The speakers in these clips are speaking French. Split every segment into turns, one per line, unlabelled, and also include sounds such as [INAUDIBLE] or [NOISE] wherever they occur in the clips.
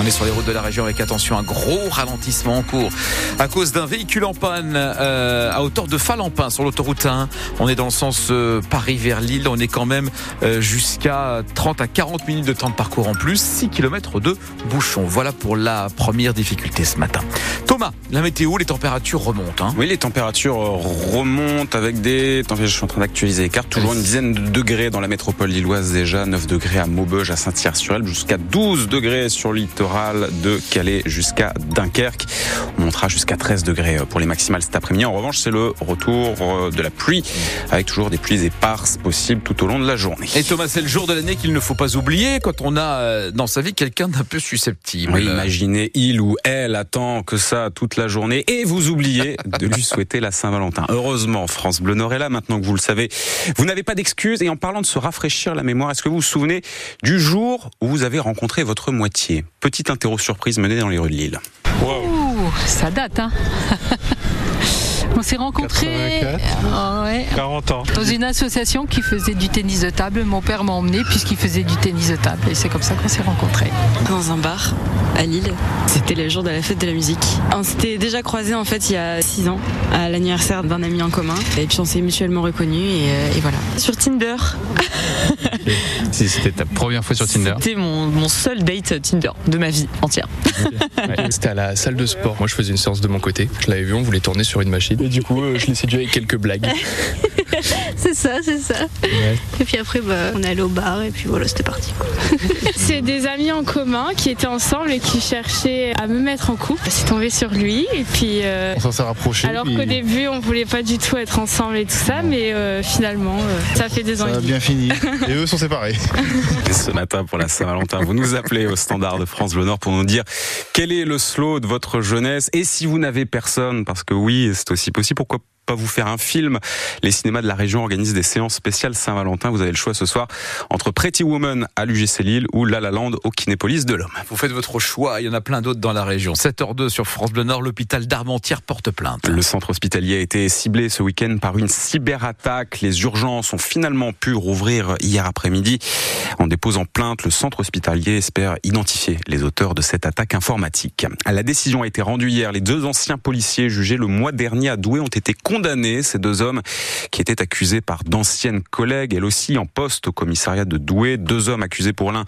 On est sur les routes de la région avec attention un gros ralentissement en cours à cause d'un véhicule en panne euh, à hauteur de Falampin sur l'autoroute 1. On est dans le sens euh, Paris vers Lille. On est quand même euh, jusqu'à 30 à 40 minutes de temps de parcours en plus, 6 km de bouchon. Voilà pour la première difficulté ce matin. Thomas, la météo, les températures remontent. Hein
oui, les températures remontent avec des. Je suis en train d'actualiser les cartes. Toujours une dizaine de degrés dans la métropole lilloise déjà, 9 degrés à Maubeuge, à Saint-Cyr-sur-Elbe, jusqu'à 12 degrés sur le littoral de Calais jusqu'à Dunkerque. On montera jusqu'à 13 degrés pour les maximales cet après-midi. En revanche, c'est le retour euh, de la pluie avec toujours des pluies éparses possibles tout au long de la journée.
Et Thomas, c'est le jour de l'année qu'il ne faut pas oublier quand on a euh, dans sa vie quelqu'un d'un peu susceptible.
Oui, imaginez, il ou elle attend que ça toute la journée et vous oubliez de lui souhaiter la Saint-Valentin. Heureusement, France Bleu Nord est là maintenant que vous le savez. Vous n'avez pas d'excuses et en parlant de se rafraîchir la mémoire, est-ce que vous vous souvenez du jour où vous avez rencontré votre moitié? Petite interro surprise menée dans les rues de Lille.
Ça date, hein [LAUGHS] On s'est rencontrés
40 ans.
dans une association qui faisait du tennis de table. Mon père m'a emmené puisqu'il faisait du tennis de table et c'est comme ça qu'on s'est rencontrés.
Dans un bar à Lille. C'était le jour de la fête de la musique. On s'était déjà croisés en fait il y a 6 ans à l'anniversaire d'un ami en commun et puis on s'est mutuellement reconnus et, euh, et voilà. Sur Tinder. [LAUGHS]
Si c'était ta première fois sur Tinder.
C'était mon, mon seul date Tinder de ma vie entière.
Ouais, C'était à la salle de sport. Moi, je faisais une séance de mon côté. Je l'avais vu, on voulait tourner sur une machine. Et du coup, euh, je l'ai séduit avec quelques blagues. [LAUGHS] [LAUGHS]
C'est ça, c'est ça. Et puis après, bah, on est allé au bar et puis voilà, c'était parti. quoi. [LAUGHS]
C'est des amis en commun qui étaient ensemble et qui cherchaient à me mettre en couple. C'est tombé sur lui et puis euh,
On s'en s'est rapproché.
alors qu'au début on voulait pas du tout être ensemble et tout ça, mais euh, finalement euh, ça fait des ans. et demi.
bien fini. Et eux sont séparés.
Et [LAUGHS] ce matin pour la Saint-Valentin, vous nous appelez au standard de France Bleu Nord pour nous dire quel est le slow de votre jeunesse et si vous n'avez personne, parce que oui, c'est aussi possible, pourquoi pas vous faire un film Les cinémas de la région organisent des séances spéciales Saint-Valentin. Vous avez le choix ce soir entre Pretty Woman à l'UGC Lille ou La La Land au Kinépolis de l'Homme.
Vous faites votre choix, il y en a plein d'autres dans la région. 7h02 sur France Bleu Nord, l'hôpital d'Armentières porte plainte.
Le centre hospitalier a été ciblé ce week-end par une cyberattaque. Les urgences ont finalement pu rouvrir hier après-midi. En déposant plainte, le centre hospitalier espère identifier les auteurs de cette attaque informatique. La décision a été rendue hier. Les deux anciens policiers jugés le mois dernier à Douai ont été condamnés. Ces deux hommes qui étaient accusés par d'anciennes collègues, elles aussi en poste au commissariat de Douai. Deux hommes accusés pour l'un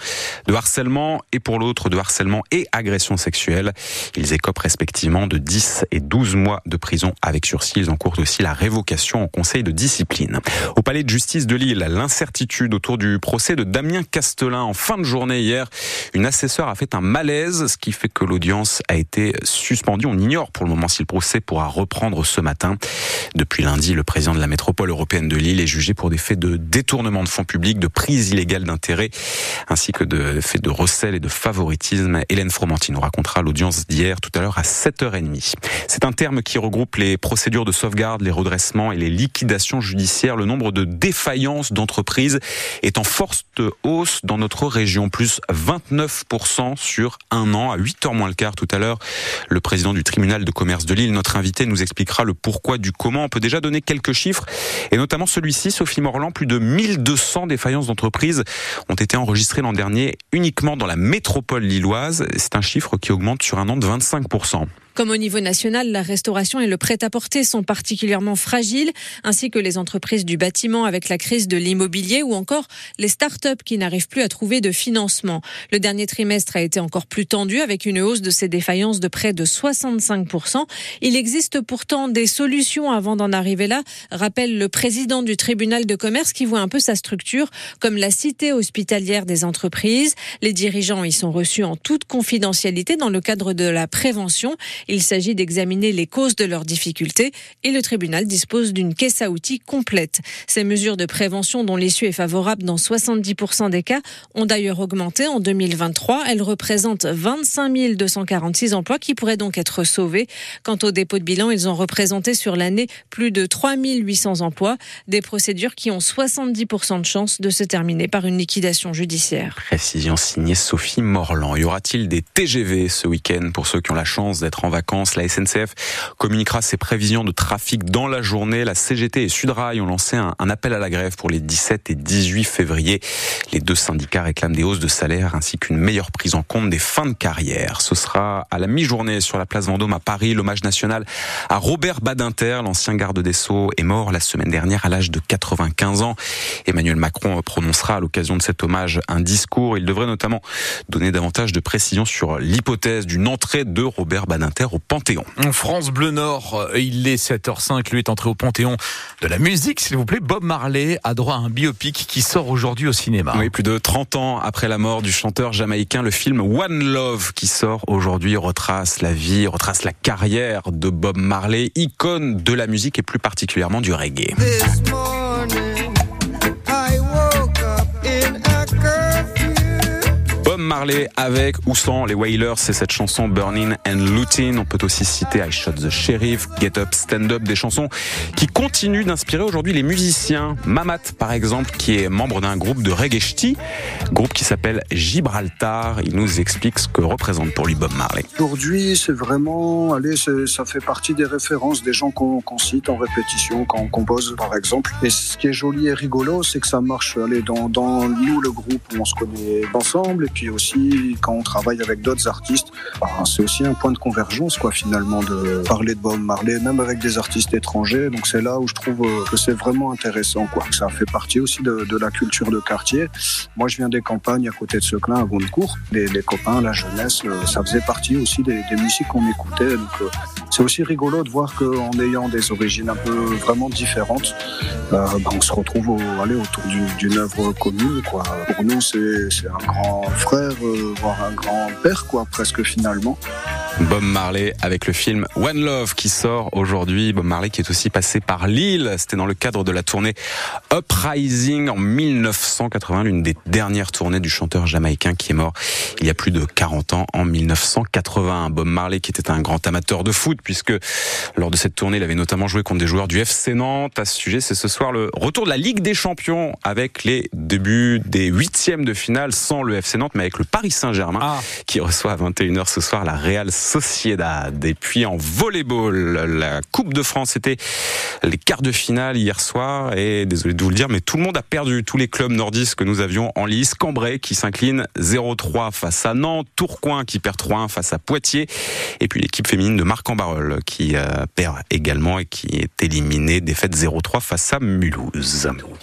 de harcèlement et pour l'autre de harcèlement et agression sexuelle. Ils écopent respectivement de 10 et 12 mois de prison avec sursis. Ils encourent aussi la révocation en conseil de discipline. Au palais de justice de Lille, l'incertitude autour du procès de Damien Castelin en fin de journée hier. Une assesseure a fait un malaise, ce qui fait que l'audience a été suspendue. On ignore pour le moment si le procès pourra reprendre ce matin. Depuis lundi, le président de la métropole européenne de Lille est jugé pour des faits de détournement de fonds publics, de prise illégale d'intérêt, ainsi que de faits de recel et de favoritisme. Hélène Fromanti nous racontera l'audience d'hier tout à l'heure à 7h30. C'est un terme qui regroupe les procédures de sauvegarde, les redressements et les liquidations judiciaires. Le nombre de défaillances d'entreprises est en forte hausse dans notre région, plus 29% sur un an, à 8h moins le quart tout à l'heure. Le président du tribunal de commerce de Lille, notre invité, nous expliquera le pourquoi du comment. On peut déjà donner quelques chiffres, et notamment celui-ci, Sophie Morland, plus de 1200 défaillances d'entreprises ont été enregistrées l'an dernier uniquement dans la métropole lilloise. C'est un chiffre qui augmente sur un an de 25%.
Comme au niveau national, la restauration et le prêt-à-porter sont particulièrement fragiles, ainsi que les entreprises du bâtiment avec la crise de l'immobilier ou encore les start-up qui n'arrivent plus à trouver de financement. Le dernier trimestre a été encore plus tendu avec une hausse de ces défaillances de près de 65%. Il existe pourtant des solutions avant d'en arriver là, rappelle le président du tribunal de commerce qui voit un peu sa structure comme la cité hospitalière des entreprises. Les dirigeants y sont reçus en toute confidentialité dans le cadre de la prévention. Il s'agit d'examiner les causes de leurs difficultés et le tribunal dispose d'une caisse à outils complète. Ces mesures de prévention dont l'issue est favorable dans 70% des cas ont d'ailleurs augmenté en 2023. Elles représentent 25 246 emplois qui pourraient donc être sauvés. Quant au dépôt de bilan, ils ont représenté sur l'année plus de 3 800 emplois, des procédures qui ont 70% de chances de se terminer par une liquidation judiciaire.
Précision signée Sophie Morland. Y aura-t-il des TGV ce week-end pour ceux qui ont la chance d'être en vacances. La SNCF communiquera ses prévisions de trafic dans la journée. La CGT et Sudrail ont lancé un, appel à la grève pour les 17 et 18 février. Les deux syndicats réclament des hausses de salaire ainsi qu'une meilleure prise en compte des fins de carrière. Ce sera à la mi-journée sur la place Vendôme à Paris, l'hommage national à Robert Badinter, l'ancien garde des Sceaux, est mort la semaine dernière à l'âge de 95 ans. Emmanuel Macron prononcera à l'occasion de cet hommage un discours. Il devrait notamment donner davantage de précisions sur l'hypothèse d'une entrée de Robert Badinter au Panthéon.
France Bleu Nord, il est 7h05, lui est entré au Panthéon de la musique, s'il vous plaît. Bob Marley a droit à un biopic qui sort aujourd'hui au cinéma.
Oui, plus de 30 ans après la mort du chanteur jamaïcain, le film One Love qui sort aujourd'hui retrace la vie, retrace la carrière de Bob Marley, icône de la musique et plus particulièrement du reggae. Marley avec ou sans les Wailers, c'est cette chanson Burning and Looting. On peut aussi citer I Shot the Sheriff, Get Up, Stand Up, des chansons qui continuent d'inspirer aujourd'hui les musiciens. Mamat, par exemple, qui est membre d'un groupe de reggae ch'ti, groupe qui s'appelle Gibraltar. Il nous explique ce que représente pour lui Bob Marley.
Aujourd'hui, c'est vraiment, allez, ça fait partie des références des gens qu'on cite en répétition quand on compose, par exemple. Et ce qui est joli et rigolo, c'est que ça marche, allez, dans, nous, le groupe, on se connaît ensemble, et puis quand on travaille avec d'autres artistes, bah, c'est aussi un point de convergence quoi finalement de parler de Bob Marley, même avec des artistes étrangers. Donc c'est là où je trouve euh, que c'est vraiment intéressant quoi. Ça fait partie aussi de, la culture de quartier. Moi je viens des campagnes à côté de Seclin, à Gondecourt. Les, les copains, la jeunesse, euh, ça faisait partie aussi des, musiques qu'on écoutait. Donc euh, c'est aussi rigolo de voir qu'en ayant des origines un peu vraiment différentes, bah, on se retrouve au, aller autour d'une œuvre commune. Quoi. Pour nous, c'est un grand frère, voire un grand-père, quoi, presque finalement.
Bob Marley avec le film One Love qui sort aujourd'hui. Bob Marley qui est aussi passé par Lille. C'était dans le cadre de la tournée Uprising en 1980, l'une des dernières tournées du chanteur jamaïcain qui est mort il y a plus de 40 ans en 1980. Bob Marley qui était un grand amateur de foot puisque lors de cette tournée, il avait notamment joué contre des joueurs du FC Nantes. À ce sujet, c'est ce soir le retour de la Ligue des Champions avec les débuts des huitièmes de finale sans le FC Nantes mais avec le Paris Saint-Germain ah. qui reçoit à 21h ce soir la Real Sociedad. Et puis en volleyball, la Coupe de France, c'était les quarts de finale hier soir. Et désolé de vous le dire, mais tout le monde a perdu. Tous les clubs nordistes que nous avions en lice. Cambrai qui s'incline 0-3 face à Nantes. Tourcoing qui perd 3-1 face à Poitiers. Et puis l'équipe féminine de Marc en Barol qui euh, perd également et qui est éliminée. Défaite 0-3 face à Mulhouse.